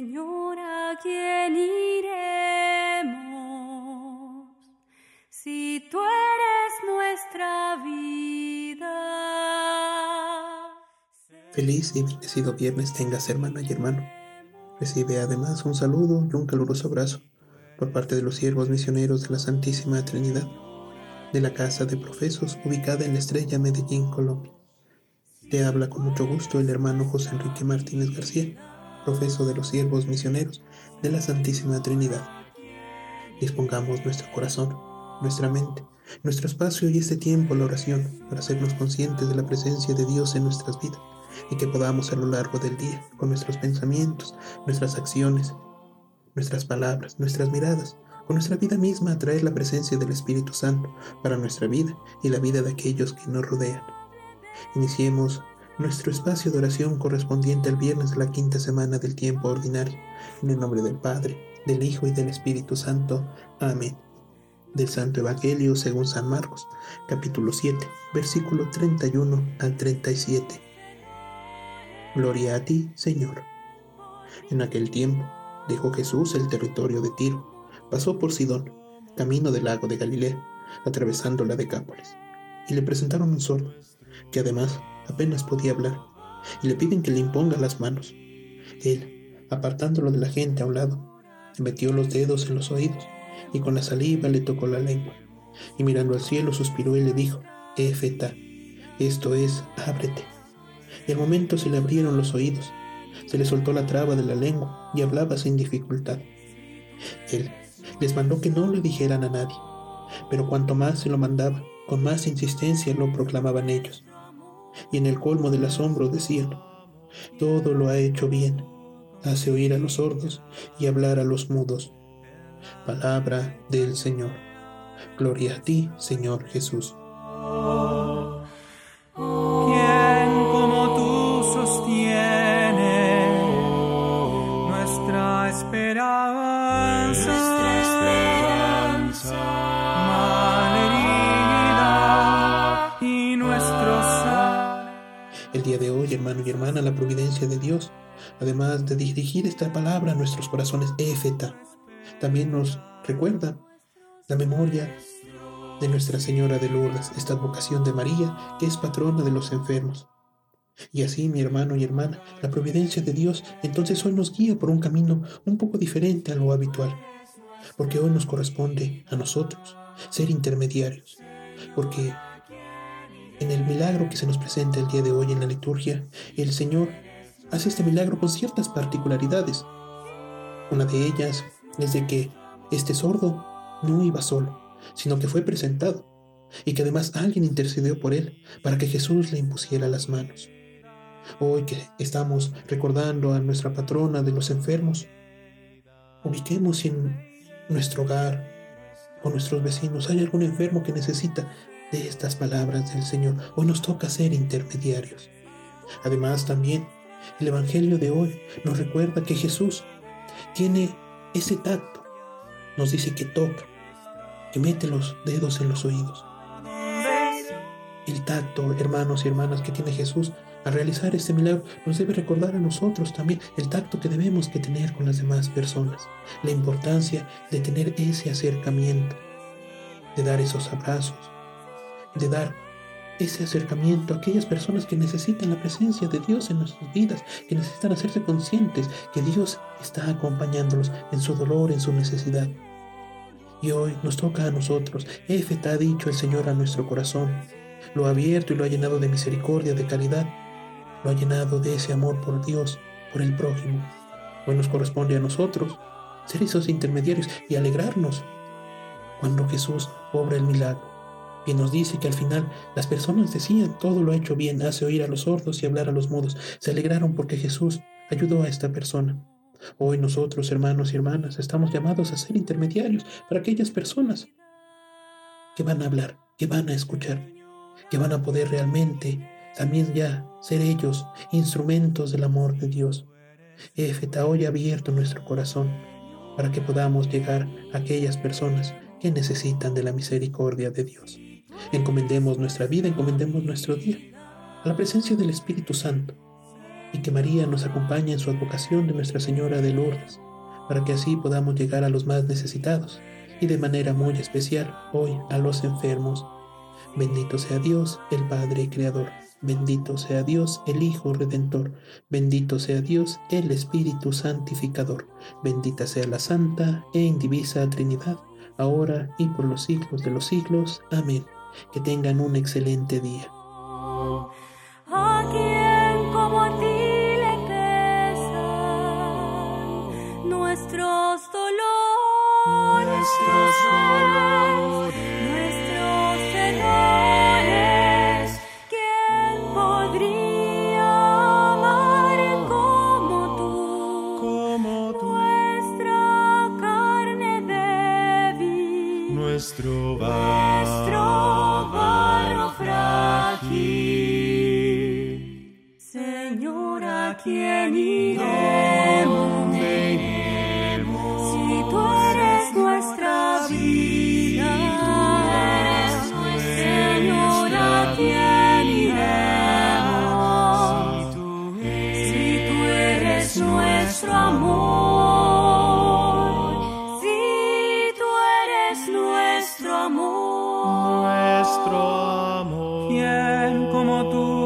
Señor, ¿a iremos? Si tú eres nuestra vida. Feliz y bendecido viernes tengas, hermana y hermano. Recibe además un saludo y un caluroso abrazo por parte de los siervos misioneros de la Santísima Trinidad, de la Casa de Profesos ubicada en la Estrella Medellín, Colombia. Te habla con mucho gusto el hermano José Enrique Martínez García, profeso de los siervos misioneros de la Santísima Trinidad. Dispongamos nuestro corazón, nuestra mente, nuestro espacio y este tiempo la oración para hacernos conscientes de la presencia de Dios en nuestras vidas y que podamos a lo largo del día, con nuestros pensamientos, nuestras acciones, nuestras palabras, nuestras miradas, con nuestra vida misma atraer la presencia del Espíritu Santo para nuestra vida y la vida de aquellos que nos rodean. Iniciemos nuestro espacio de oración correspondiente al viernes de la quinta semana del tiempo ordinario, en el nombre del Padre, del Hijo y del Espíritu Santo. Amén. Del Santo Evangelio según San Marcos, capítulo 7, versículo 31 al 37. Gloria a ti, Señor. En aquel tiempo, dejó Jesús el territorio de Tiro, pasó por Sidón, camino del lago de Galilea, atravesando la Decápolis, y le presentaron un sordo, que además apenas podía hablar, y le piden que le imponga las manos. Él, apartándolo de la gente a un lado, le metió los dedos en los oídos, y con la saliva le tocó la lengua, y mirando al cielo suspiró y le dijo, Efeta, esto es, ábrete. Y al momento se le abrieron los oídos, se le soltó la traba de la lengua y hablaba sin dificultad. Él les mandó que no lo dijeran a nadie, pero cuanto más se lo mandaba, con más insistencia lo proclamaban ellos. Y en el colmo del asombro decían, todo lo ha hecho bien, hace oír a los sordos y hablar a los mudos. Palabra del Señor. Gloria a ti, Señor Jesús. El día de hoy, hermano y hermana, la providencia de Dios, además de dirigir esta palabra a nuestros corazones, éfeta, también nos recuerda la memoria de Nuestra Señora de Lourdes, esta vocación de María, que es patrona de los enfermos. Y así, mi hermano y hermana, la providencia de Dios entonces hoy nos guía por un camino un poco diferente a lo habitual, porque hoy nos corresponde a nosotros ser intermediarios, porque en el milagro que se nos presenta el día de hoy en la liturgia, el Señor hace este milagro con ciertas particularidades. Una de ellas es de que este sordo no iba solo, sino que fue presentado y que además alguien intercedió por él para que Jesús le impusiera las manos. Hoy que estamos recordando a nuestra patrona de los enfermos, ubiquemos en nuestro hogar, con nuestros vecinos, hay algún enfermo que necesita de estas palabras del Señor. Hoy nos toca ser intermediarios. Además, también el Evangelio de hoy nos recuerda que Jesús tiene ese tacto. Nos dice que toca, que mete los dedos en los oídos. El tacto, hermanos y hermanas, que tiene Jesús al realizar este milagro nos debe recordar a nosotros también el tacto que debemos que tener con las demás personas, la importancia de tener ese acercamiento, de dar esos abrazos, de dar ese acercamiento a aquellas personas que necesitan la presencia de Dios en nuestras vidas, que necesitan hacerse conscientes que Dios está acompañándolos en su dolor, en su necesidad. Y hoy nos toca a nosotros. Efeta ha dicho el Señor a nuestro corazón. Lo ha abierto y lo ha llenado de misericordia, de caridad. Lo ha llenado de ese amor por Dios, por el prójimo. Hoy nos corresponde a nosotros ser esos intermediarios y alegrarnos cuando Jesús obra el milagro y nos dice que al final las personas decían, todo lo ha hecho bien, hace oír a los sordos y hablar a los mudos. Se alegraron porque Jesús ayudó a esta persona. Hoy nosotros, hermanos y hermanas, estamos llamados a ser intermediarios para aquellas personas que van a hablar, que van a escuchar, que van a poder realmente también ya ser ellos instrumentos del amor de Dios. Efeta hoy abierto nuestro corazón para que podamos llegar a aquellas personas que necesitan de la misericordia de Dios. Encomendemos nuestra vida, encomendemos nuestro día a la presencia del Espíritu Santo, y que María nos acompañe en su advocación de Nuestra Señora de Lourdes, para que así podamos llegar a los más necesitados y de manera muy especial hoy a los enfermos. Bendito sea Dios, el Padre Creador. Bendito sea Dios, el Hijo Redentor. Bendito sea Dios, el Espíritu Santificador. Bendita sea la Santa e Indivisa Trinidad, ahora y por los siglos de los siglos. Amén. Que tengan un excelente día. A quien como a ti le pesan nuestros dolores, Nuestros dolores. nuestros errores. ¿Quién podría amar como tú? como tú, Nuestra carne débil. nuestro nuestro Si tú eres nuestra vida, Señor, a ti, si tú eres nuestro amor, si tú eres nuestro amor, nuestro amor, como tú.